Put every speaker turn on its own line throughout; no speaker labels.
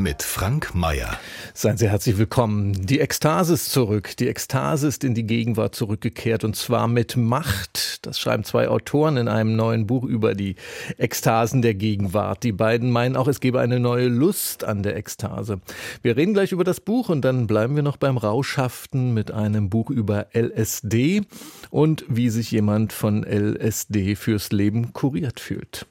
mit Frank Mayer.
Seien Sie herzlich willkommen. Die Ekstase ist zurück. Die Ekstase ist in die Gegenwart zurückgekehrt und zwar mit Macht. Das schreiben zwei Autoren in einem neuen Buch über die Ekstasen der Gegenwart. Die beiden meinen auch, es gebe eine neue Lust an der Ekstase. Wir reden gleich über das Buch und dann bleiben wir noch beim Rauschhaften mit einem Buch über LSD und wie sich jemand von LSD fürs Leben kuriert fühlt.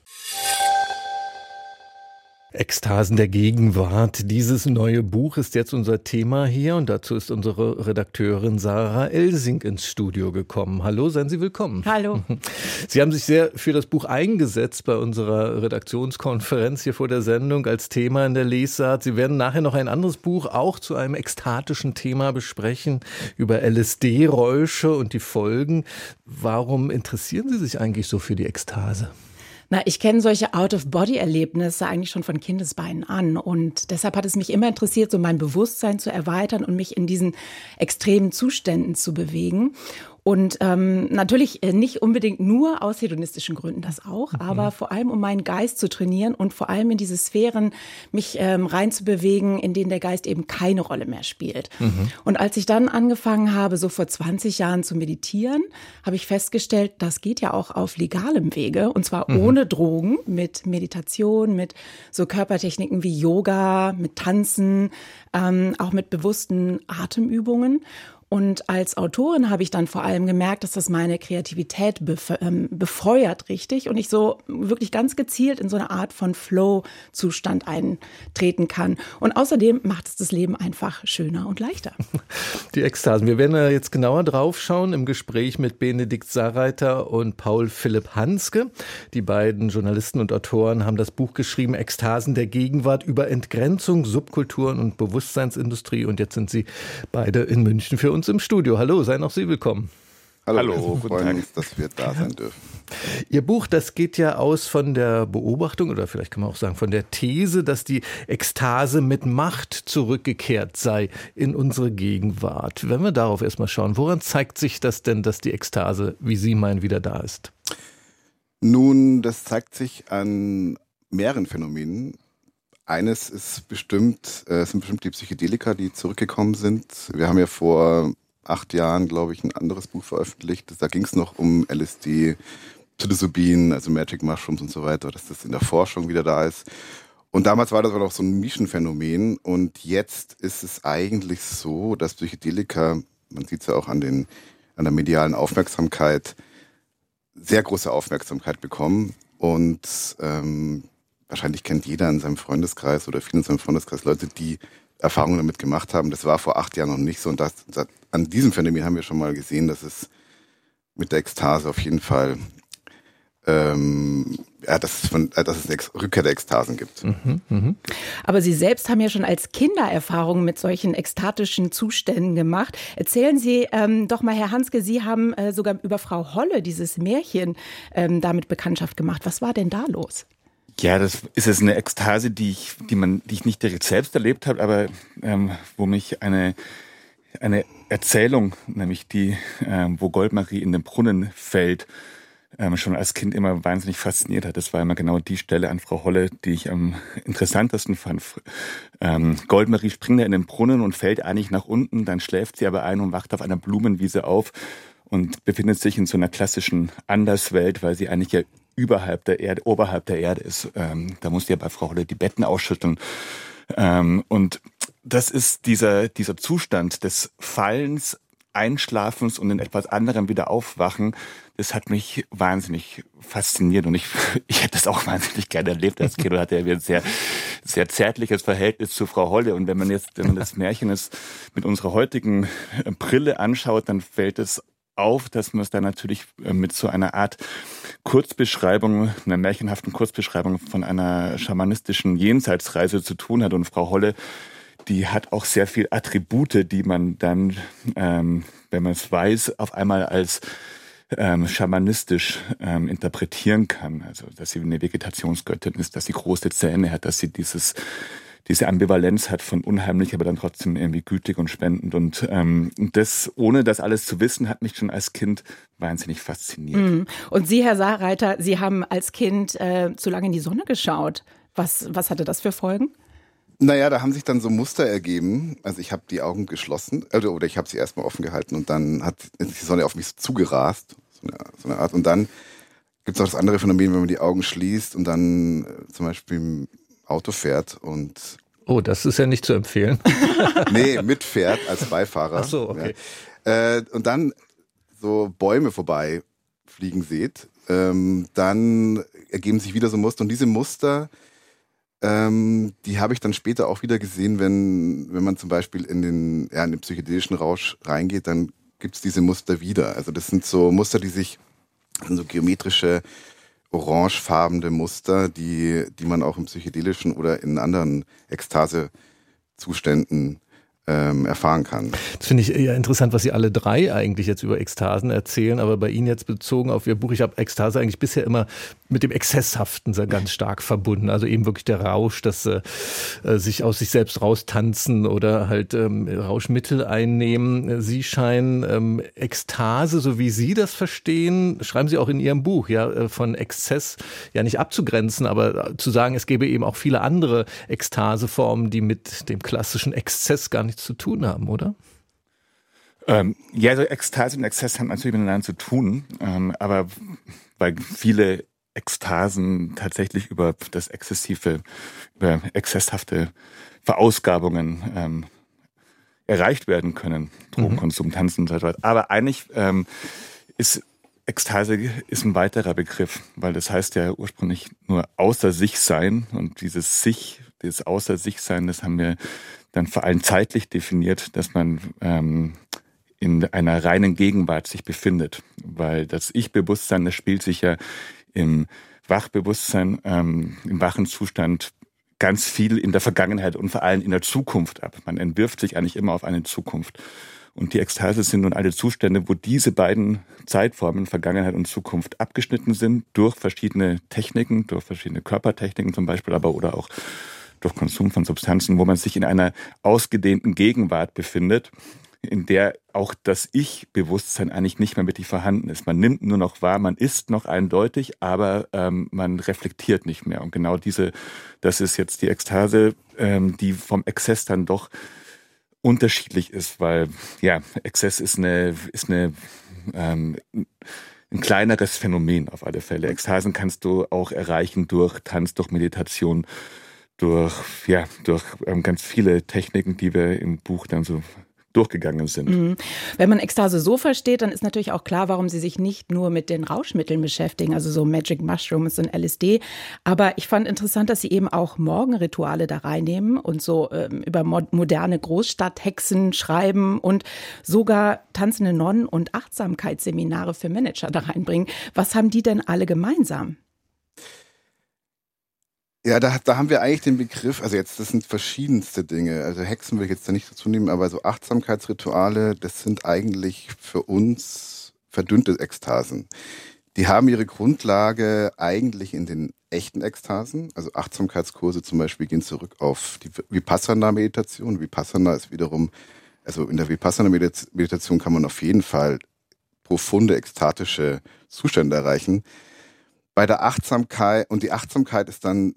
Ekstasen der Gegenwart. Dieses neue Buch ist jetzt unser Thema hier und dazu ist unsere Redakteurin Sarah Elsing ins Studio gekommen. Hallo, seien Sie willkommen.
Hallo.
Sie haben sich sehr für das Buch eingesetzt bei unserer Redaktionskonferenz hier vor der Sendung als Thema in der Lesart. Sie werden nachher noch ein anderes Buch auch zu einem ekstatischen Thema besprechen über LSD-Räusche und die Folgen. Warum interessieren Sie sich eigentlich so für die Ekstase?
Na, ich kenne solche Out-of-Body-Erlebnisse eigentlich schon von Kindesbeinen an. Und deshalb hat es mich immer interessiert, so mein Bewusstsein zu erweitern und mich in diesen extremen Zuständen zu bewegen. Und ähm, natürlich äh, nicht unbedingt nur aus hedonistischen Gründen, das auch, mhm. aber vor allem um meinen Geist zu trainieren und vor allem in diese Sphären mich ähm, reinzubewegen, in denen der Geist eben keine Rolle mehr spielt. Mhm. Und als ich dann angefangen habe, so vor 20 Jahren zu meditieren, habe ich festgestellt, das geht ja auch auf legalem Wege und zwar mhm. ohne Drogen, mit Meditation, mit so Körpertechniken wie Yoga, mit Tanzen, ähm, auch mit bewussten Atemübungen. Und als Autorin habe ich dann vor allem gemerkt, dass das meine Kreativität ähm, befeuert, richtig, und ich so wirklich ganz gezielt in so eine Art von Flow-Zustand eintreten kann. Und außerdem macht es das Leben einfach schöner und leichter.
Die Ekstasen. Wir werden da jetzt genauer drauf schauen im Gespräch mit Benedikt Sarreiter und Paul Philipp Hanske. Die beiden Journalisten und Autoren haben das Buch geschrieben, Ekstasen der Gegenwart über Entgrenzung, Subkulturen und Bewusstseinsindustrie. Und jetzt sind sie beide in München für uns uns im Studio. Hallo, seien auch Sie willkommen.
Hallo, Hallo wir freuen uns, dass wir da sein dürfen.
Ihr Buch, das geht ja aus von der Beobachtung oder vielleicht kann man auch sagen von der These, dass die Ekstase mit Macht zurückgekehrt sei in unsere Gegenwart. Wenn wir darauf erstmal schauen, woran zeigt sich das denn, dass die Ekstase, wie Sie meinen, wieder da ist?
Nun, das zeigt sich an mehreren Phänomenen. Eines ist bestimmt, äh, sind bestimmt die Psychedelika, die zurückgekommen sind. Wir haben ja vor acht Jahren, glaube ich, ein anderes Buch veröffentlicht. Da ging es noch um LSD, Psilocybin, also Magic Mushrooms und so weiter, dass das in der Forschung wieder da ist. Und damals war das aber noch so ein Nischenphänomen. Und jetzt ist es eigentlich so, dass Psychedelika, man sieht es ja auch an, den, an der medialen Aufmerksamkeit, sehr große Aufmerksamkeit bekommen. Und ähm, wahrscheinlich kennt jeder in seinem Freundeskreis oder viele in seinem Freundeskreis Leute, die Erfahrungen damit gemacht haben. Das war vor acht Jahren noch nicht so. Und das, das, an diesem Phänomen haben wir schon mal gesehen, dass es mit der Ekstase auf jeden Fall ähm, ja, dass es, von, äh, dass es eine Rückkehr der Ekstasen gibt. Mhm,
mh. Aber Sie selbst haben ja schon als Kinder Erfahrungen mit solchen ekstatischen Zuständen gemacht. Erzählen Sie ähm, doch mal, Herr Hanske, Sie haben äh, sogar über Frau Holle dieses Märchen ähm, damit Bekanntschaft gemacht. Was war denn da los?
Ja, das ist jetzt eine Ekstase, die ich, die man, die ich nicht direkt selbst erlebt habe, aber ähm, wo mich eine eine Erzählung, nämlich die, ähm, wo Goldmarie in den Brunnen fällt, ähm, schon als Kind immer wahnsinnig fasziniert hat. Das war immer genau die Stelle an Frau Holle, die ich am interessantesten fand. Ähm, Goldmarie springt in den Brunnen und fällt eigentlich nach unten, dann schläft sie aber ein und wacht auf einer Blumenwiese auf und befindet sich in so einer klassischen Anderswelt, weil sie eigentlich ja überhalb der Erde, oberhalb der Erde ist. Ähm, da muss ja bei Frau Holle die Betten ausschütteln. Ähm, und das ist dieser, dieser Zustand des Fallens, Einschlafens und in etwas anderem wieder aufwachen. Das hat mich wahnsinnig fasziniert und ich, ich hätte das auch wahnsinnig gerne erlebt als Kind. hatte ja ein sehr, sehr zärtliches Verhältnis zu Frau Holle. Und wenn man jetzt, wenn man das Märchen ist, mit unserer heutigen Brille anschaut, dann fällt es auf, dass man es da natürlich äh, mit so einer Art Kurzbeschreibung, einer märchenhaften Kurzbeschreibung von einer schamanistischen Jenseitsreise zu tun hat. Und Frau Holle, die hat auch sehr viel Attribute, die man dann, ähm, wenn man es weiß, auf einmal als ähm, schamanistisch ähm, interpretieren kann. Also, dass sie eine Vegetationsgöttin ist, dass sie große Zähne hat, dass sie dieses diese Ambivalenz hat von unheimlich, aber dann trotzdem irgendwie gütig und spendend. Und ähm, das, ohne das alles zu wissen, hat mich schon als Kind wahnsinnig fasziniert. Mhm.
Und Sie, Herr Saarreiter, Sie haben als Kind äh, zu lange in die Sonne geschaut. Was, was hatte das für Folgen?
Naja, da haben sich dann so Muster ergeben. Also ich habe die Augen geschlossen, oder, oder ich habe sie erstmal offen gehalten und dann hat die Sonne auf mich zugerast, so eine, so eine Art. Und dann gibt es auch das andere Phänomen, wenn man die Augen schließt und dann äh, zum Beispiel Auto fährt und
Oh, das ist ja nicht zu empfehlen.
nee, mitfährt als Beifahrer.
Ach so, okay.
Ja. Äh, und dann so Bäume vorbei fliegen seht, ähm, dann ergeben sich wieder so Muster. Und diese Muster ähm, die habe ich dann später auch wieder gesehen, wenn, wenn man zum Beispiel in den, ja, in den psychedelischen Rausch reingeht, dann gibt es diese Muster wieder. Also das sind so Muster, die sich, so geometrische, orangefarbene Muster, die, die man auch im psychedelischen oder in anderen Ekstasezuständen ähm, erfahren kann.
Das finde ich ja interessant, was Sie alle drei eigentlich jetzt über Ekstasen erzählen, aber bei Ihnen jetzt bezogen auf Ihr Buch, ich habe Ekstase eigentlich bisher immer mit dem Exzesshaften ganz stark verbunden. Also eben wirklich der Rausch, das äh, äh, sich aus sich selbst raustanzen oder halt ähm, Rauschmittel einnehmen. Sie scheinen ähm, Ekstase, so wie Sie das verstehen, schreiben Sie auch in Ihrem Buch, ja, äh, von Exzess ja nicht abzugrenzen, aber zu sagen, es gäbe eben auch viele andere Ekstaseformen, die mit dem klassischen Exzess gar nichts zu tun haben, oder?
Ähm, ja, so Ekstase und Exzess haben natürlich miteinander zu tun, ähm, aber weil viele Ekstasen tatsächlich über das exzessive, über exzesshafte Verausgabungen ähm, erreicht werden können. Drogenkonsum, mhm. Tanzen und so weiter. Aber eigentlich ähm, ist Ekstase ist ein weiterer Begriff, weil das heißt ja ursprünglich nur außer sich sein und dieses sich, dieses außer sich sein, das haben wir dann vor allem zeitlich definiert, dass man ähm, in einer reinen Gegenwart sich befindet, weil das Ich-Bewusstsein, das spielt sich ja im Wachbewusstsein, ähm, im wachen Zustand ganz viel in der Vergangenheit und vor allem in der Zukunft ab. Man entwirft sich eigentlich immer auf eine Zukunft. Und die Ekstase sind nun alle Zustände, wo diese beiden Zeitformen, Vergangenheit und Zukunft, abgeschnitten sind durch verschiedene Techniken, durch verschiedene Körpertechniken zum Beispiel, aber oder auch durch Konsum von Substanzen, wo man sich in einer ausgedehnten Gegenwart befindet in der auch das Ich-Bewusstsein eigentlich nicht mehr wirklich vorhanden ist. Man nimmt nur noch wahr, man ist noch eindeutig, aber ähm, man reflektiert nicht mehr. Und genau diese, das ist jetzt die Ekstase, ähm, die vom Exzess dann doch unterschiedlich ist, weil ja, Exzess ist eine, ist eine ähm, ein kleineres Phänomen auf alle Fälle. Ekstasen kannst du auch erreichen durch Tanz, durch Meditation, durch ja durch ähm, ganz viele Techniken, die wir im Buch dann so durchgegangen sind. Mhm.
Wenn man Ekstase so versteht, dann ist natürlich auch klar, warum sie sich nicht nur mit den Rauschmitteln beschäftigen, also so Magic Mushrooms und LSD. Aber ich fand interessant, dass sie eben auch Morgenrituale da reinnehmen und so ähm, über moderne Großstadthexen schreiben und sogar tanzende Nonnen und Achtsamkeitsseminare für Manager da reinbringen. Was haben die denn alle gemeinsam?
Ja, da, da haben wir eigentlich den Begriff, also jetzt, das sind verschiedenste Dinge. Also Hexen will ich jetzt da nicht dazu nehmen, aber so Achtsamkeitsrituale, das sind eigentlich für uns verdünnte Ekstasen. Die haben ihre Grundlage eigentlich in den echten Ekstasen. Also Achtsamkeitskurse zum Beispiel gehen zurück auf die Vipassana-Meditation. Vipassana ist wiederum, also in der Vipassana-Meditation kann man auf jeden Fall profunde ekstatische Zustände erreichen. Bei der Achtsamkeit, und die Achtsamkeit ist dann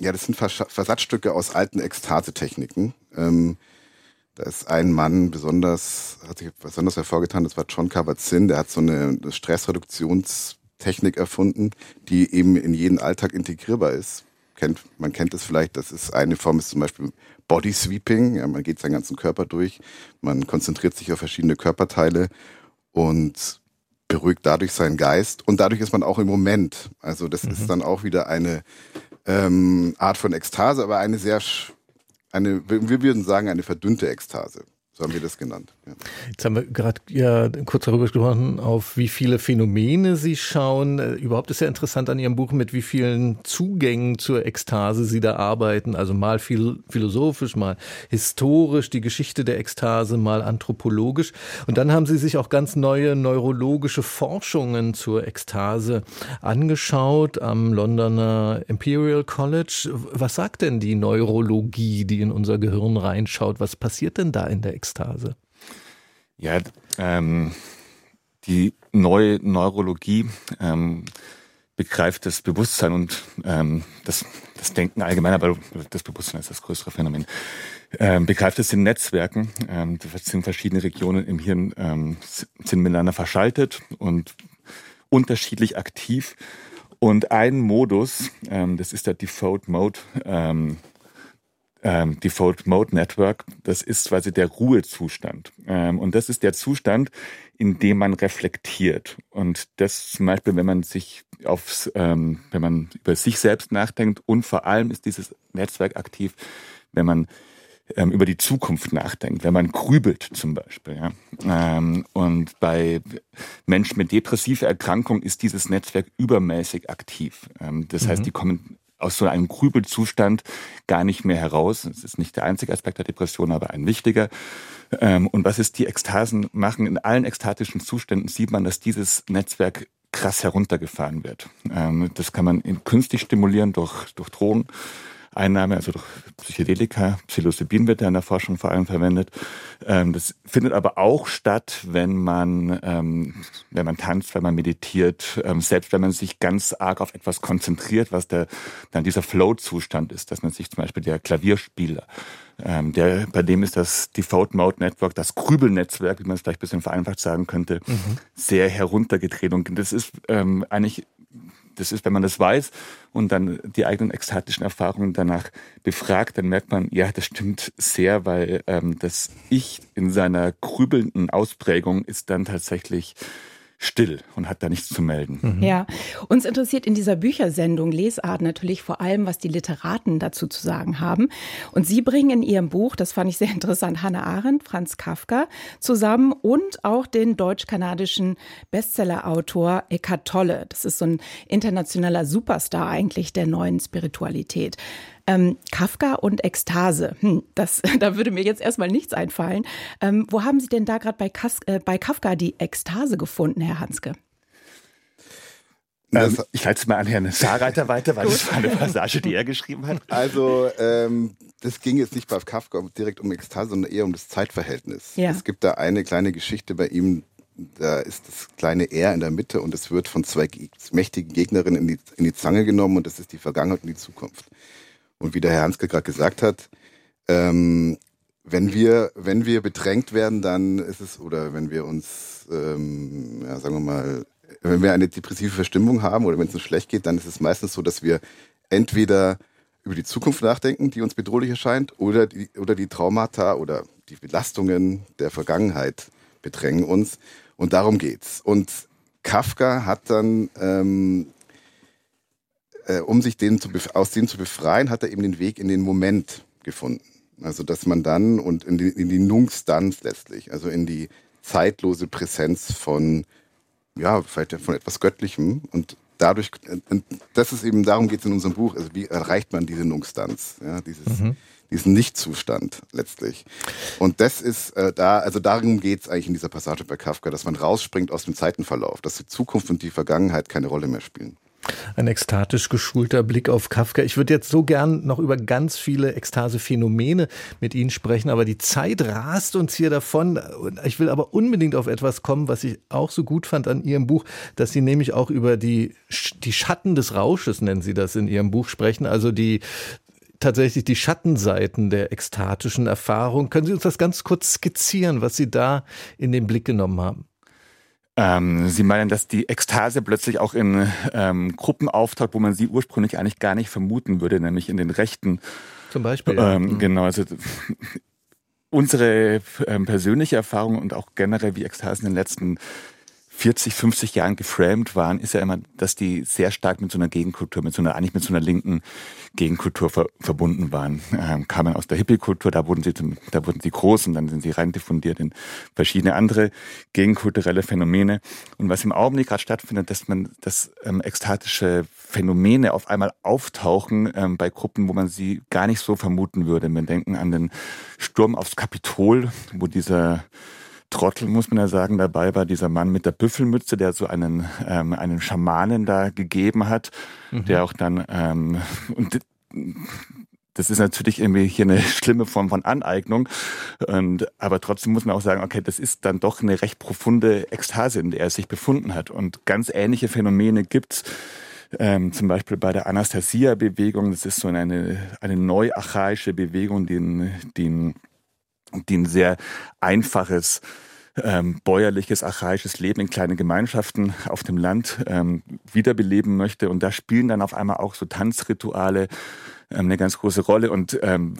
ja, das sind Versatzstücke aus alten Ekstase-Techniken. Ähm, da ist ein Mann besonders, hat sich besonders hervorgetan, das war John Kabat-Zinn, der hat so eine Stressreduktionstechnik erfunden, die eben in jeden Alltag integrierbar ist. Kennt, man kennt es vielleicht, das ist eine Form, ist zum Beispiel Body Sweeping, ja, man geht seinen ganzen Körper durch, man konzentriert sich auf verschiedene Körperteile und beruhigt dadurch seinen Geist und dadurch ist man auch im Moment. Also das mhm. ist dann auch wieder eine ähm, Art von Ekstase, aber eine sehr, eine, wir würden sagen, eine verdünnte Ekstase. So haben wir das genannt.
Jetzt haben wir gerade ja kurz darüber gesprochen, auf wie viele Phänomene Sie schauen. Überhaupt ist ja interessant an Ihrem Buch, mit wie vielen Zugängen zur Ekstase Sie da arbeiten. Also mal viel philosophisch, mal historisch, die Geschichte der Ekstase, mal anthropologisch. Und dann haben Sie sich auch ganz neue neurologische Forschungen zur Ekstase angeschaut am Londoner Imperial College. Was sagt denn die Neurologie, die in unser Gehirn reinschaut? Was passiert denn da in der Ekstase?
Ja, ähm, die neue Neurologie ähm, begreift das Bewusstsein und ähm, das, das Denken allgemein, aber das Bewusstsein ist das größere Phänomen. Ähm, begreift es in Netzwerken. Ähm, das sind verschiedene Regionen im Hirn ähm, sind miteinander verschaltet und unterschiedlich aktiv. Und ein Modus, ähm, das ist der Default Mode, ähm, ähm, Default Mode Network, das ist quasi der Ruhezustand. Ähm, und das ist der Zustand, in dem man reflektiert. Und das zum Beispiel, wenn man sich aufs, ähm, wenn man über sich selbst nachdenkt und vor allem ist dieses Netzwerk aktiv, wenn man ähm, über die Zukunft nachdenkt, wenn man grübelt zum Beispiel. Ja. Ähm, und bei Menschen mit depressiver Erkrankung ist dieses Netzwerk übermäßig aktiv. Ähm, das mhm. heißt, die kommen aus so einem Grübelzustand gar nicht mehr heraus. Das ist nicht der einzige Aspekt der Depression, aber ein wichtiger. Ähm, und was es die Ekstasen machen, in allen ekstatischen Zuständen sieht man, dass dieses Netzwerk krass heruntergefahren wird. Ähm, das kann man künstlich stimulieren durch, durch Drogen. Einnahme, also durch Psychedelika, Psilocybin wird ja in der Forschung vor allem verwendet. Ähm, das findet aber auch statt, wenn man, ähm, wenn man tanzt, wenn man meditiert, ähm, selbst wenn man sich ganz arg auf etwas konzentriert, was der, dann dieser Flow-Zustand ist, dass man sich zum Beispiel der Klavierspieler, der, bei dem ist das Default Mode Network, das Grübelnetzwerk, wie man es vielleicht ein bisschen vereinfacht sagen könnte, mhm. sehr heruntergedreht. Und das ist ähm, eigentlich das ist, wenn man das weiß und dann die eigenen ekstatischen Erfahrungen danach befragt, dann merkt man, ja, das stimmt sehr, weil ähm, das Ich in seiner grübelnden Ausprägung ist dann tatsächlich still und hat da nichts zu melden.
Mhm. Ja, uns interessiert in dieser Büchersendung Lesart natürlich vor allem, was die Literaten dazu zu sagen haben. Und Sie bringen in Ihrem Buch, das fand ich sehr interessant, Hannah Arendt, Franz Kafka zusammen und auch den deutsch-kanadischen Bestsellerautor Eckhart Tolle. Das ist so ein internationaler Superstar eigentlich der neuen Spiritualität. Ähm, Kafka und Ekstase. Hm, das, da würde mir jetzt erstmal nichts einfallen. Ähm, wo haben Sie denn da gerade bei, äh, bei Kafka die Ekstase gefunden, Herr Hanske?
Ähm, ich leite es mal an Herrn Saarreiter weiter, weil das war eine Passage, die er geschrieben hat.
Also, ähm, das ging jetzt nicht bei Kafka direkt um Ekstase, sondern eher um das Zeitverhältnis. Ja. Es gibt da eine kleine Geschichte bei ihm, da ist das kleine R in der Mitte und es wird von zwei mächtigen Gegnerinnen in die, in die Zange genommen und das ist die Vergangenheit und die Zukunft. Und wie der Herr Hanske gerade gesagt hat, ähm, wenn wir, wenn wir bedrängt werden, dann ist es, oder wenn wir uns, ähm, ja, sagen wir mal, wenn wir eine depressive Verstimmung haben oder wenn es uns schlecht geht, dann ist es meistens so, dass wir entweder über die Zukunft nachdenken, die uns bedrohlich erscheint, oder die, oder die Traumata oder die Belastungen der Vergangenheit bedrängen uns. Und darum geht's. Und Kafka hat dann ähm, äh, um sich den zu aus dem zu befreien, hat er eben den Weg in den Moment gefunden. Also dass man dann und in die, in die Nunstanz letztlich, also in die zeitlose Präsenz von, ja, vielleicht von etwas Göttlichem und dadurch, und das ist eben, darum geht es in unserem Buch, also wie erreicht man diese Nunstanz, ja, dieses, mhm. diesen Nichtzustand letztlich. Und das ist äh, da, also darum geht es eigentlich in dieser Passage bei Kafka, dass man rausspringt aus dem Zeitenverlauf, dass die Zukunft und die Vergangenheit keine Rolle mehr spielen.
Ein ekstatisch geschulter Blick auf Kafka. Ich würde jetzt so gern noch über ganz viele Ekstase-Phänomene mit Ihnen sprechen, aber die Zeit rast uns hier davon. Ich will aber unbedingt auf etwas kommen, was ich auch so gut fand an Ihrem Buch, dass Sie nämlich auch über die, die Schatten des Rausches, nennen Sie das in Ihrem Buch, sprechen. Also die tatsächlich die Schattenseiten der ekstatischen Erfahrung. Können Sie uns das ganz kurz skizzieren, was Sie da in den Blick genommen haben?
Ähm, Sie meinen, dass die Ekstase plötzlich auch in ähm, Gruppen auftaucht, wo man sie ursprünglich eigentlich gar nicht vermuten würde, nämlich in den Rechten.
Zum Beispiel.
Ähm. Mhm. Genau, also unsere ähm, persönliche Erfahrung und auch generell wie Ekstase in den letzten 40, 50 Jahren geframed waren, ist ja immer, dass die sehr stark mit so einer Gegenkultur, mit so einer, eigentlich mit so einer linken Gegenkultur ver verbunden waren. Ähm, kamen aus der Hippie-Kultur, da wurden sie, zum, da wurden sie groß und dann sind sie rein diffundiert in verschiedene andere gegenkulturelle Phänomene. Und was im Augenblick gerade stattfindet, dass man, dass ähm, ekstatische Phänomene auf einmal auftauchen ähm, bei Gruppen, wo man sie gar nicht so vermuten würde. Wir denken an den Sturm aufs Kapitol, wo dieser Trottel, muss man ja sagen, dabei war dieser Mann mit der Büffelmütze, der so einen, ähm, einen Schamanen da gegeben hat, mhm. der auch dann, ähm, und das ist natürlich irgendwie hier eine schlimme Form von Aneignung. Und, aber trotzdem muss man auch sagen, okay, das ist dann doch eine recht profunde Ekstase, in der er sich befunden hat. Und ganz ähnliche Phänomene gibt's ähm, zum Beispiel bei der Anastasia-Bewegung. Das ist so eine, eine neuarchaische Bewegung, die, die die ein sehr einfaches ähm, bäuerliches, archaisches Leben in kleinen Gemeinschaften auf dem Land ähm, wiederbeleben möchte. Und da spielen dann auf einmal auch so Tanzrituale ähm, eine ganz große Rolle. Und ähm,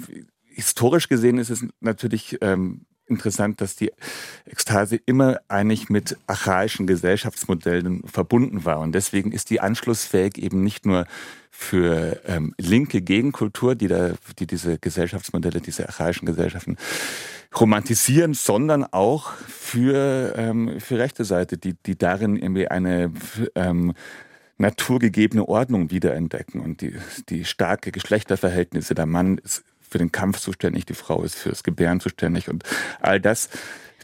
historisch gesehen ist es natürlich ähm, interessant, dass die Ekstase immer eigentlich mit archaischen Gesellschaftsmodellen verbunden war. Und deswegen ist die anschlussfähig eben nicht nur für ähm, linke Gegenkultur, die, da, die diese Gesellschaftsmodelle, diese archaischen Gesellschaften romantisieren, sondern auch für, ähm, für rechte Seite, die, die darin irgendwie eine ähm, naturgegebene Ordnung wiederentdecken und die, die starke Geschlechterverhältnisse. Der Mann ist für den Kampf zuständig, die Frau ist fürs Gebären zuständig und all das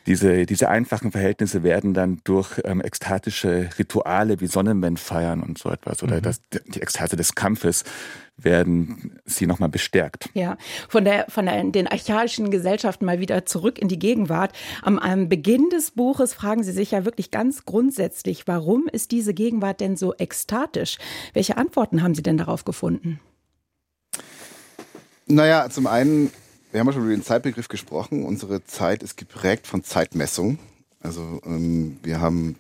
diese, diese einfachen Verhältnisse werden dann durch ähm, ekstatische Rituale wie Sonnenwendfeiern und so etwas oder mhm. das, die Ekstase des Kampfes werden sie nochmal bestärkt.
Ja, von, der, von der, den archaischen Gesellschaften mal wieder zurück in die Gegenwart. Am, am Beginn des Buches fragen Sie sich ja wirklich ganz grundsätzlich, warum ist diese Gegenwart denn so ekstatisch? Welche Antworten haben Sie denn darauf gefunden?
Naja, zum einen wir haben schon über den Zeitbegriff gesprochen. Unsere Zeit ist geprägt von Zeitmessung. Also ähm, wir haben,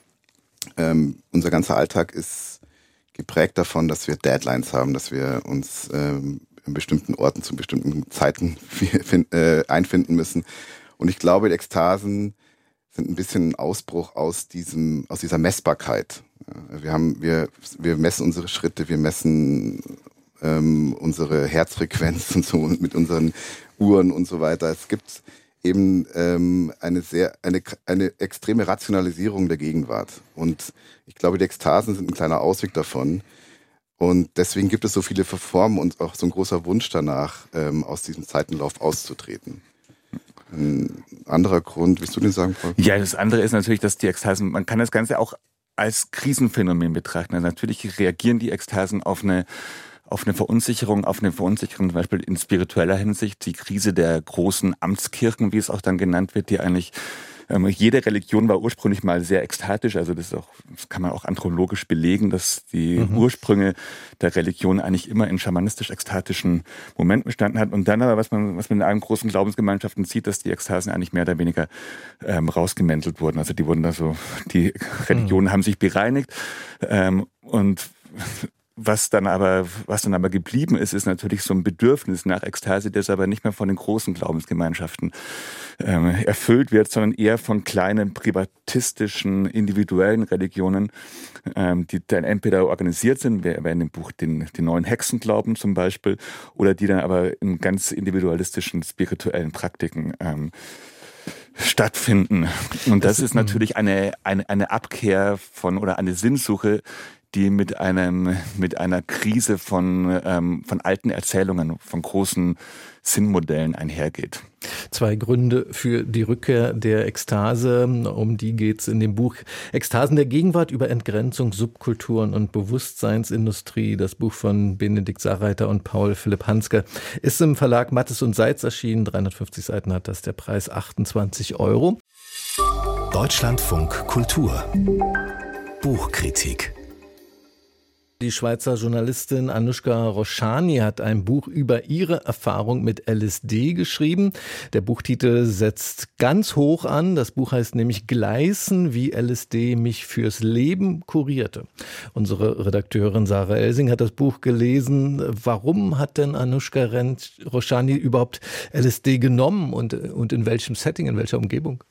ähm, unser ganzer Alltag ist geprägt davon, dass wir Deadlines haben, dass wir uns ähm, in bestimmten Orten zu bestimmten Zeiten äh, einfinden müssen. Und ich glaube, die Ekstasen sind ein bisschen ein Ausbruch aus diesem, aus dieser Messbarkeit. Wir haben, wir, wir messen unsere Schritte, wir messen ähm, unsere Herzfrequenz und so mit unseren Uhren und so weiter. Es gibt eben ähm, eine sehr eine, eine extreme Rationalisierung der Gegenwart. Und ich glaube, die Ekstasen sind ein kleiner Ausweg davon. Und deswegen gibt es so viele Verformen und auch so ein großer Wunsch danach, ähm, aus diesem Zeitenlauf auszutreten. Ein anderer Grund, willst du den sagen, Paul?
Ja, das andere ist natürlich, dass die Ekstasen, man kann das Ganze auch als Krisenphänomen betrachten. Also natürlich reagieren die Ekstasen auf eine auf eine Verunsicherung, auf eine Verunsicherung zum Beispiel in spiritueller Hinsicht, die Krise der großen Amtskirchen, wie es auch dann genannt wird, die eigentlich ähm, jede Religion war ursprünglich mal sehr ekstatisch, also das, ist auch, das kann man auch anthropologisch belegen, dass die mhm. Ursprünge der Religion eigentlich immer in schamanistisch-ekstatischen Momenten bestanden hat. Und dann aber, was man, was man in allen großen Glaubensgemeinschaften sieht, dass die Ekstasen eigentlich mehr oder weniger ähm, rausgemäntelt wurden. Also die wurden da so, die Religionen mhm. haben sich bereinigt ähm, und was dann aber, was dann aber geblieben ist, ist natürlich so ein Bedürfnis nach Ekstase, das aber nicht mehr von den großen Glaubensgemeinschaften ähm, erfüllt wird, sondern eher von kleinen privatistischen, individuellen Religionen, ähm, die dann entweder organisiert sind, wir in dem Buch den, den neuen Hexenglauben zum Beispiel, oder die dann aber in ganz individualistischen, spirituellen Praktiken ähm, stattfinden. Und das ist natürlich eine, eine, eine Abkehr von oder eine Sinnsuche, die mit einem mit einer Krise von ähm, von alten Erzählungen, von großen Sinnmodellen einhergeht.
Zwei Gründe für die Rückkehr der Ekstase, um die geht's in dem Buch Ekstasen der Gegenwart über Entgrenzung, Subkulturen und Bewusstseinsindustrie. Das Buch von Benedikt Sarreiter und Paul Philipp Hanske ist im Verlag Mattes und Seitz erschienen. 350 Seiten hat das, der Preis 28 Euro.
Deutschlandfunk Kultur Buchkritik
die Schweizer Journalistin Anushka Roshani hat ein Buch über ihre Erfahrung mit LSD geschrieben. Der Buchtitel setzt ganz hoch an. Das Buch heißt nämlich Gleisen, wie LSD mich fürs Leben kurierte. Unsere Redakteurin Sarah Elsing hat das Buch gelesen. Warum hat denn Anushka Roshani überhaupt LSD genommen und, und in welchem Setting, in welcher Umgebung?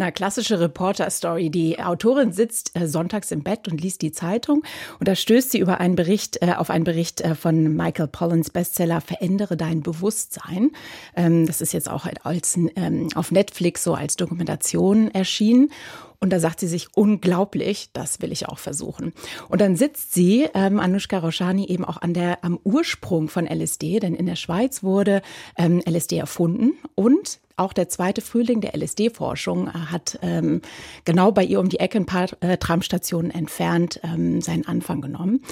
Na, klassische Reporter-Story. Die Autorin sitzt äh, sonntags im Bett und liest die Zeitung und da stößt sie über einen Bericht, äh, auf einen Bericht äh, von Michael Pollins Bestseller Verändere dein Bewusstsein. Ähm, das ist jetzt auch als, ähm, auf Netflix so als Dokumentation erschienen. Und da sagt sie sich, unglaublich, das will ich auch versuchen. Und dann sitzt sie, ähm, Anushka Roshani, eben auch an der, am Ursprung von LSD, denn in der Schweiz wurde ähm, LSD erfunden und auch der zweite Frühling der LSD-Forschung äh, hat ähm, genau bei ihr um die Ecke ein paar äh, Tramstationen entfernt ähm, seinen Anfang genommen.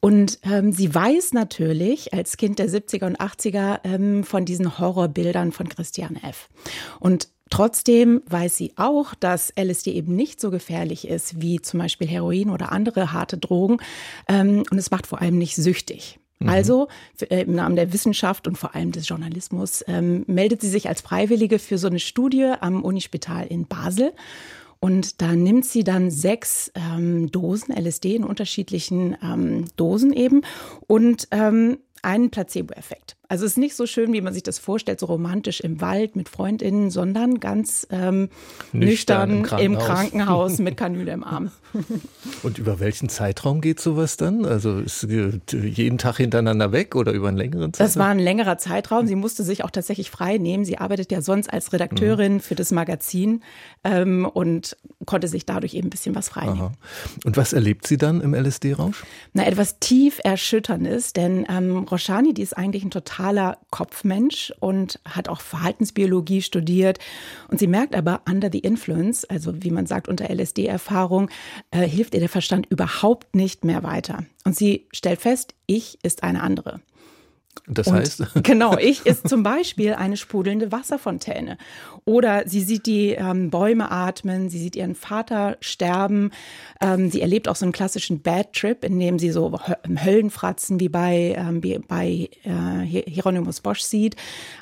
Und ähm, sie weiß natürlich als Kind der 70er und 80er ähm, von diesen Horrorbildern von Christian F. Und Trotzdem weiß sie auch, dass LSD eben nicht so gefährlich ist wie zum Beispiel Heroin oder andere harte Drogen. Ähm, und es macht vor allem nicht süchtig. Mhm. Also äh, im Namen der Wissenschaft und vor allem des Journalismus ähm, meldet sie sich als Freiwillige für so eine Studie am Unispital in Basel. Und da nimmt sie dann sechs ähm, Dosen LSD in unterschiedlichen ähm, Dosen eben und ähm, einen Placebo-Effekt. Also es ist nicht so schön, wie man sich das vorstellt, so romantisch im Wald mit Freundinnen, sondern ganz ähm, nüchtern, nüchtern im, Krankenhaus. im Krankenhaus mit Kanüle im Arm.
Und über welchen Zeitraum geht sowas dann? Also ist jeden Tag hintereinander weg oder über einen längeren
Zeitraum? Das war ein längerer Zeitraum. Sie musste sich auch tatsächlich frei nehmen. Sie arbeitet ja sonst als Redakteurin mhm. für das Magazin ähm, und konnte sich dadurch eben ein bisschen was frei nehmen.
Und was erlebt sie dann im LSD-Rausch?
Na, etwas tief erschütterndes, denn ähm, Roshani, die ist eigentlich ein totaler Kopfmensch und hat auch Verhaltensbiologie studiert. Und sie merkt aber, under the influence, also wie man sagt, unter LSD-Erfahrung, äh, hilft ihr der Verstand überhaupt nicht mehr weiter. Und sie stellt fest, ich ist eine andere.
Das heißt?
Und, genau, ich ist zum Beispiel eine sprudelnde Wasserfontäne. Oder sie sieht die ähm, Bäume atmen, sie sieht ihren Vater sterben. Ähm, sie erlebt auch so einen klassischen Bad Trip, in dem sie so Höllenfratzen wie bei, ähm, wie bei äh, Hieronymus Bosch sieht.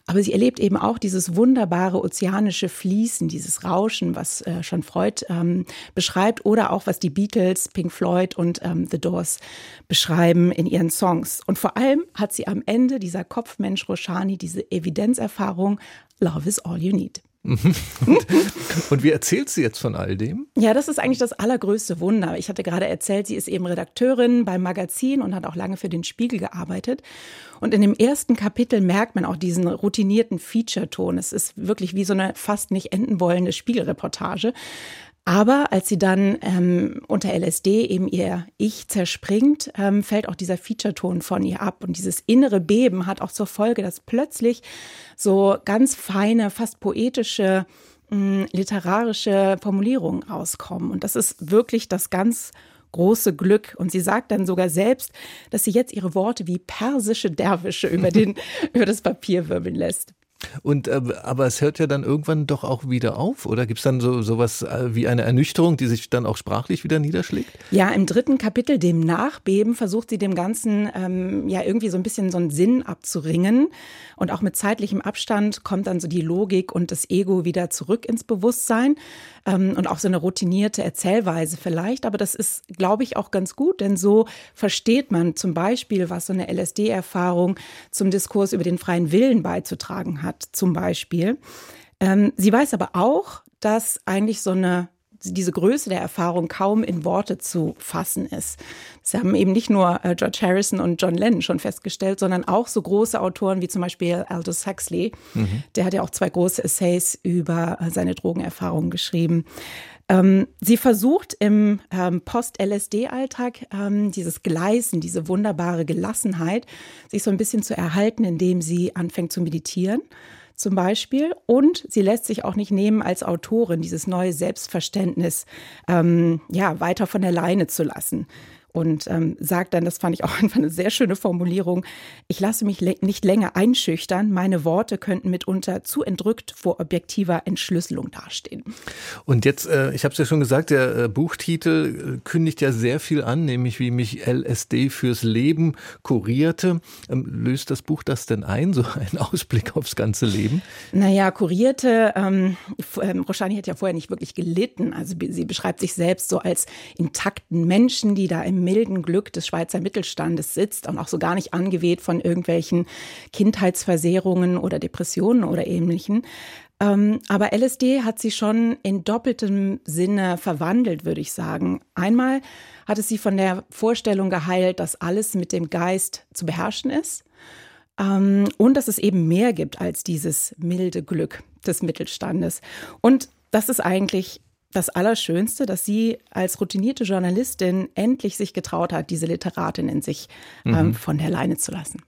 Aber sie erlebt eben auch dieses wunderbare ozeanische Fließen, dieses Rauschen, was äh, schon Freud ähm, beschreibt. Oder auch was die Beatles, Pink Floyd und ähm, The Doors beschreiben in ihren Songs. Und vor allem hat sie am Ende dieser Kopfmensch Roshani diese Evidenzerfahrung, Love is all you need.
und, und wie erzählt sie jetzt von all dem?
Ja, das ist eigentlich das allergrößte Wunder. Ich hatte gerade erzählt, sie ist eben Redakteurin beim Magazin und hat auch lange für den Spiegel gearbeitet. Und in dem ersten Kapitel merkt man auch diesen routinierten Feature-Ton. Es ist wirklich wie so eine fast nicht enden wollende Spiegelreportage. Aber als sie dann ähm, unter LSD eben ihr Ich zerspringt, ähm, fällt auch dieser Feature-Ton von ihr ab. Und dieses innere Beben hat auch zur Folge, dass plötzlich so ganz feine, fast poetische, mh, hm, literarische Formulierungen rauskommen. Und das ist wirklich das ganz große Glück. Und sie sagt dann sogar selbst, dass sie jetzt ihre Worte wie persische Derwische über, den, über das Papier wirbeln lässt.
Und äh, aber es hört ja dann irgendwann doch auch wieder auf, oder gibt es dann so sowas äh, wie eine Ernüchterung, die sich dann auch sprachlich wieder niederschlägt?
Ja, im dritten Kapitel, dem Nachbeben, versucht sie dem Ganzen ähm, ja irgendwie so ein bisschen so einen Sinn abzuringen. Und auch mit zeitlichem Abstand kommt dann so die Logik und das Ego wieder zurück ins Bewusstsein ähm, und auch so eine routinierte Erzählweise vielleicht. Aber das ist, glaube ich, auch ganz gut, denn so versteht man zum Beispiel, was so eine LSD-Erfahrung zum Diskurs über den freien Willen beizutragen hat, zum Beispiel. Ähm, sie weiß aber auch, dass eigentlich so eine diese Größe der Erfahrung kaum in Worte zu fassen ist. Das haben eben nicht nur äh, George Harrison und John Lennon schon festgestellt, sondern auch so große Autoren wie zum Beispiel Aldous Huxley. Mhm. Der hat ja auch zwei große Essays über äh, seine Drogenerfahrungen geschrieben. Ähm, sie versucht im ähm, Post-LSD-Alltag ähm, dieses Gleisen, diese wunderbare Gelassenheit, sich so ein bisschen zu erhalten, indem sie anfängt zu meditieren zum Beispiel. Und sie lässt sich auch nicht nehmen, als Autorin dieses neue Selbstverständnis ähm, ja, weiter von der Leine zu lassen und ähm, sagt dann, das fand ich auch einfach eine sehr schöne Formulierung, ich lasse mich nicht länger einschüchtern, meine Worte könnten mitunter zu entrückt vor objektiver Entschlüsselung dastehen.
Und jetzt, äh, ich habe es ja schon gesagt, der äh, Buchtitel äh, kündigt ja sehr viel an, nämlich wie mich LSD fürs Leben kurierte. Ähm, löst das Buch das denn ein, so ein Ausblick aufs ganze Leben?
Naja, kurierte, ähm, ähm, Roshani hat ja vorher nicht wirklich gelitten. Also sie beschreibt sich selbst so als intakten Menschen, die da im milden Glück des Schweizer Mittelstandes sitzt und auch so gar nicht angeweht von irgendwelchen Kindheitsversehrungen oder Depressionen oder ähnlichen. Ähm, aber LSD hat sie schon in doppeltem Sinne verwandelt, würde ich sagen. Einmal hat es sie von der Vorstellung geheilt, dass alles mit dem Geist zu beherrschen ist. Ähm, und dass es eben mehr gibt als dieses milde Glück des Mittelstandes. Und das ist eigentlich das Allerschönste, dass sie als routinierte Journalistin endlich sich getraut hat, diese Literatin in sich ähm, mhm. von der Leine zu lassen.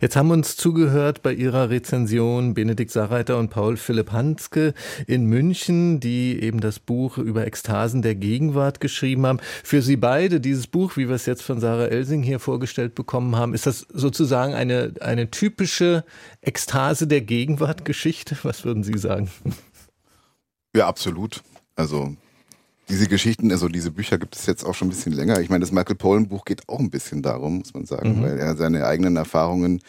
Jetzt haben uns zugehört bei Ihrer Rezension Benedikt Sarreiter und Paul Philipp Hanske in München, die eben das Buch über Ekstasen der Gegenwart geschrieben haben. Für Sie beide, dieses Buch, wie wir es jetzt von Sarah Elsing hier vorgestellt bekommen haben, ist das sozusagen eine, eine typische Ekstase der Gegenwart-Geschichte? Was würden Sie sagen?
Ja, absolut. Also diese Geschichten, also diese Bücher gibt es jetzt auch schon ein bisschen länger. Ich meine, das Michael Pollan Buch geht auch ein bisschen darum, muss man sagen, mhm. weil er seine eigenen Erfahrungen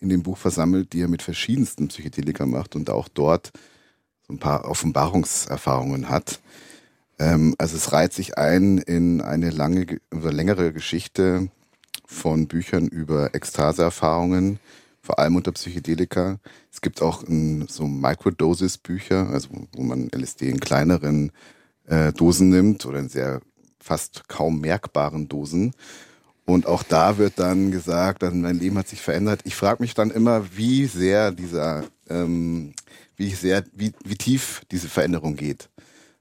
in dem Buch versammelt, die er mit verschiedensten Psychedelikern macht und auch dort so ein paar Offenbarungserfahrungen hat. Ähm, also es reiht sich ein in eine lange oder längere Geschichte von Büchern über Ekstaseerfahrungen, vor allem unter Psychedelika. Es gibt auch ein, so Microdosis-Bücher, also wo man LSD in kleineren äh, Dosen nimmt oder in sehr fast kaum merkbaren Dosen. Und auch da wird dann gesagt, dass mein Leben hat sich verändert. Ich frage mich dann immer, wie sehr dieser, ähm, wie sehr, wie, wie tief diese Veränderung geht.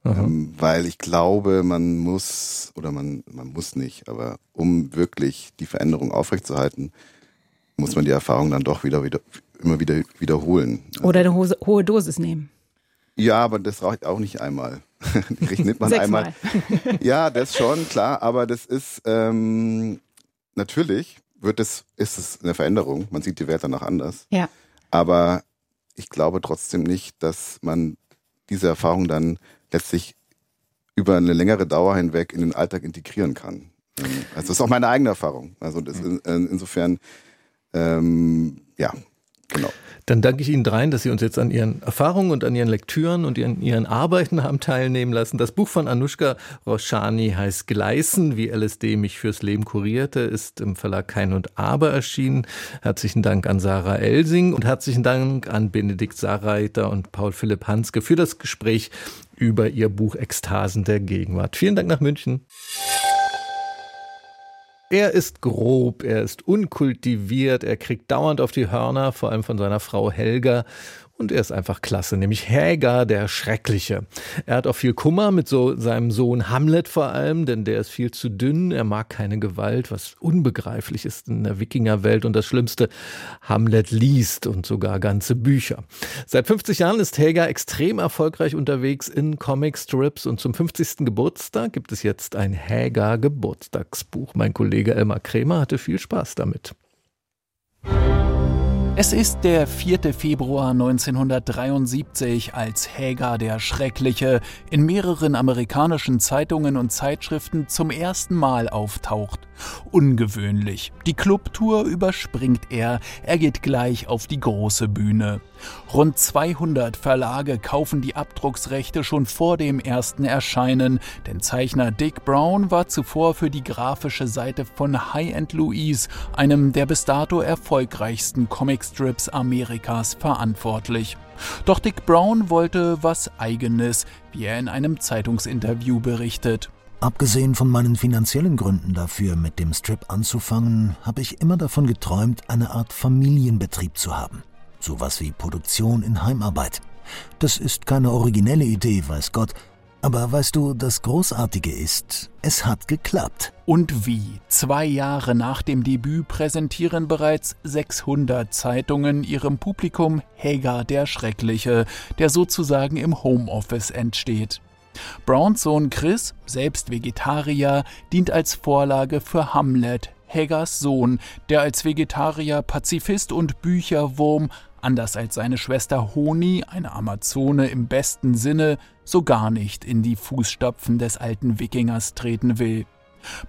Ähm, weil ich glaube, man muss, oder man, man muss nicht, aber um wirklich die Veränderung aufrechtzuerhalten, muss man die Erfahrung dann doch wieder, wieder immer wieder wiederholen.
Oder eine hohe, hohe Dosis nehmen.
Ja, aber das reicht auch nicht einmal. Die nimmt man einmal. Ja, das schon, klar, aber das ist ähm, natürlich wird es, ist es eine Veränderung. Man sieht die Welt danach anders.
Ja.
Aber ich glaube trotzdem nicht, dass man diese Erfahrung dann letztlich über eine längere Dauer hinweg in den Alltag integrieren kann. Ähm, also das ist auch meine eigene Erfahrung. Also das in, insofern ähm, ja, genau.
Dann danke ich Ihnen dreien, dass Sie uns jetzt an Ihren Erfahrungen und an Ihren Lektüren und an Ihren Arbeiten haben teilnehmen lassen. Das Buch von Anushka Roshani heißt Gleisen, wie LSD mich fürs Leben kurierte, ist im Verlag Kein und Aber erschienen. Herzlichen Dank an Sarah Elsing und herzlichen Dank an Benedikt Sarreiter und Paul Philipp Hanske für das Gespräch über Ihr Buch Ekstasen der Gegenwart. Vielen Dank nach München. Er ist grob, er ist unkultiviert, er kriegt dauernd auf die Hörner, vor allem von seiner Frau Helga. Und er ist einfach klasse, nämlich Häger, der Schreckliche. Er hat auch viel Kummer mit so seinem Sohn Hamlet vor allem, denn der ist viel zu dünn, er mag keine Gewalt, was unbegreiflich ist in der Wikingerwelt. Und das Schlimmste, Hamlet liest und sogar ganze Bücher. Seit 50 Jahren ist Häger extrem erfolgreich unterwegs in Comicstrips und zum 50. Geburtstag gibt es jetzt ein Häger Geburtstagsbuch. Mein Kollege Elmar Krämer hatte viel Spaß damit.
Es ist der 4. Februar 1973, als Hager der Schreckliche in mehreren amerikanischen Zeitungen und Zeitschriften zum ersten Mal auftaucht. Ungewöhnlich. Die Clubtour überspringt er, er geht gleich auf die große Bühne. Rund 200 Verlage kaufen die Abdrucksrechte schon vor dem ersten Erscheinen, denn Zeichner Dick Brown war zuvor für die grafische Seite von High End Louise, einem der bis dato erfolgreichsten Comicstrips Amerikas, verantwortlich. Doch Dick Brown wollte was eigenes, wie er in einem Zeitungsinterview berichtet.
Abgesehen von meinen finanziellen Gründen dafür, mit dem Strip anzufangen, habe ich immer davon geträumt, eine Art Familienbetrieb zu haben. Sowas wie Produktion in Heimarbeit. Das ist keine originelle Idee, weiß Gott. Aber weißt du, das Großartige ist, es hat geklappt.
Und wie? Zwei Jahre nach dem Debüt präsentieren bereits 600 Zeitungen ihrem Publikum Hager der Schreckliche, der sozusagen im Homeoffice entsteht. Browns Sohn Chris, selbst Vegetarier, dient als Vorlage für Hamlet, Haggers Sohn, der als Vegetarier, Pazifist und Bücherwurm, anders als seine Schwester Honi, eine Amazone im besten Sinne, so gar nicht in die Fußstapfen des alten Wikingers treten will.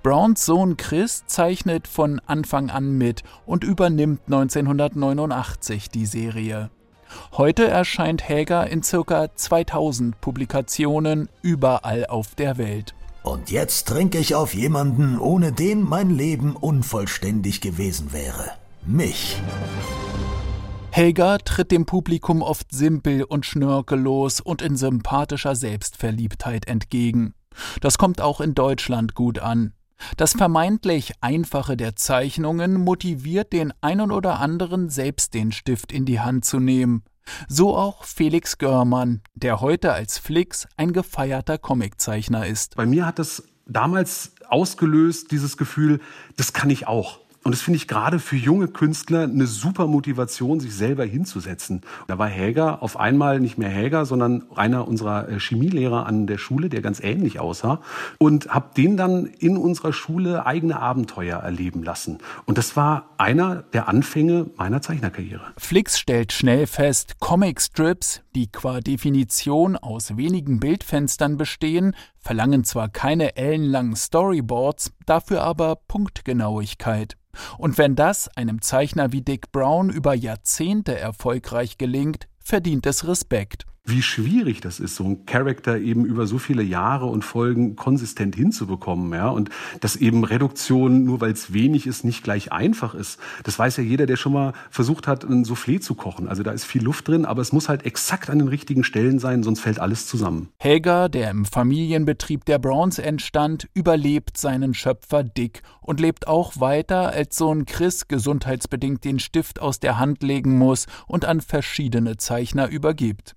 Browns Sohn Chris zeichnet von Anfang an mit und übernimmt 1989 die Serie. Heute erscheint Häger in ca. 2000 Publikationen überall auf der Welt.
Und jetzt trinke ich auf jemanden, ohne den mein Leben unvollständig gewesen wäre. Mich.
Helga tritt dem Publikum oft simpel und schnörkellos und in sympathischer Selbstverliebtheit entgegen. Das kommt auch in Deutschland gut an. Das vermeintlich Einfache der Zeichnungen motiviert den einen oder anderen, selbst den Stift in die Hand zu nehmen. So auch Felix Görmann, der heute als Flix ein gefeierter Comiczeichner ist.
Bei mir hat es damals ausgelöst, dieses Gefühl, das kann ich auch. Und das finde ich gerade für junge Künstler eine super Motivation, sich selber hinzusetzen. Da war Häger auf einmal nicht mehr Häger, sondern einer unserer äh, Chemielehrer an der Schule, der ganz ähnlich aussah. Und habe den dann in unserer Schule eigene Abenteuer erleben lassen. Und das war einer der Anfänge meiner Zeichnerkarriere.
Flix stellt schnell fest, Comicstrips, die qua Definition aus wenigen Bildfenstern bestehen, verlangen zwar keine ellenlangen Storyboards, dafür aber Punktgenauigkeit. Und wenn das einem Zeichner wie Dick Brown über Jahrzehnte erfolgreich gelingt, verdient es Respekt
wie schwierig das ist, so ein Charakter eben über so viele Jahre und Folgen konsistent hinzubekommen, ja, und dass eben Reduktion, nur weil es wenig ist, nicht gleich einfach ist. Das weiß ja jeder, der schon mal versucht hat, ein Soufflé zu kochen. Also da ist viel Luft drin, aber es muss halt exakt an den richtigen Stellen sein, sonst fällt alles zusammen.
Helga, der im Familienbetrieb der Browns entstand, überlebt seinen Schöpfer Dick und lebt auch weiter, als Sohn Chris gesundheitsbedingt den Stift aus der Hand legen muss und an verschiedene Zeichner übergibt.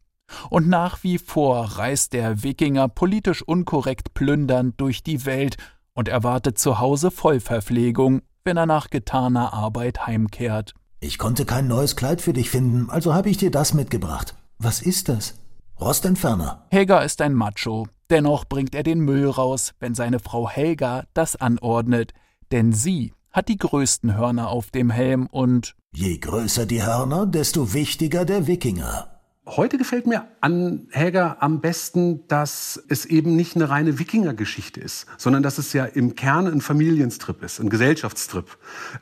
Und nach wie vor reist der Wikinger politisch unkorrekt plündernd durch die Welt und erwartet zu Hause Vollverpflegung, wenn er nach getaner Arbeit heimkehrt.
Ich konnte kein neues Kleid für dich finden, also habe ich dir das mitgebracht. Was ist das? Rostentferner.
Helga ist ein Macho. Dennoch bringt er den Müll raus, wenn seine Frau Helga das anordnet. Denn sie hat die größten Hörner auf dem Helm und
Je größer die Hörner, desto wichtiger der Wikinger.
Heute gefällt mir an Häger am besten, dass es eben nicht eine reine Wikinger-Geschichte ist, sondern dass es ja im Kern ein Familienstrip ist, ein Gesellschaftstrip,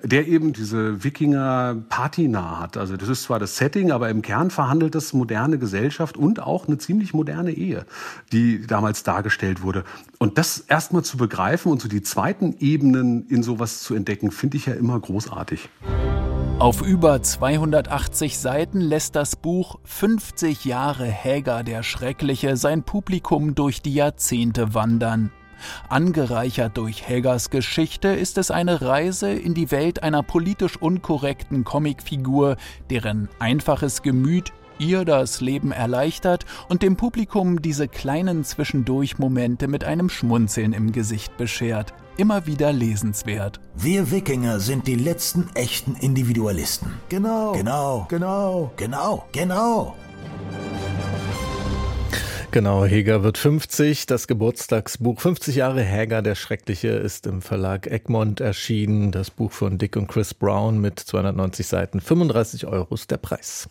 der eben diese Wikinger-Party nah hat. Also das ist zwar das Setting, aber im Kern verhandelt das moderne Gesellschaft und auch eine ziemlich moderne Ehe, die damals dargestellt wurde. Und das erstmal zu begreifen und so die zweiten Ebenen in sowas zu entdecken, finde ich ja immer großartig.
Auf über 280 Seiten lässt das Buch 50 Jahre Häger der Schreckliche sein Publikum durch die Jahrzehnte wandern. Angereichert durch Hägers Geschichte ist es eine Reise in die Welt einer politisch unkorrekten Comicfigur, deren einfaches Gemüt ihr das Leben erleichtert und dem Publikum diese kleinen Zwischendurch-Momente mit einem Schmunzeln im Gesicht beschert immer wieder lesenswert.
Wir Wikinger sind die letzten echten Individualisten. Genau. Genau. Genau. Genau. Genau.
Genau, Heger wird 50. Das Geburtstagsbuch 50 Jahre Häger der Schreckliche ist im Verlag Egmont erschienen. Das Buch von Dick und Chris Brown mit 290 Seiten. 35 Euro ist der Preis.